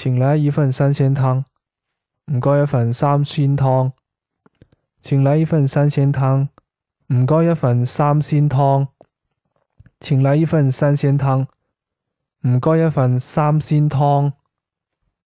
请来一份三鲜汤。唔该一份三鲜汤，请来一份三鲜汤。唔该一份三鲜汤，请来一份三鲜汤。唔该一份三鲜汤。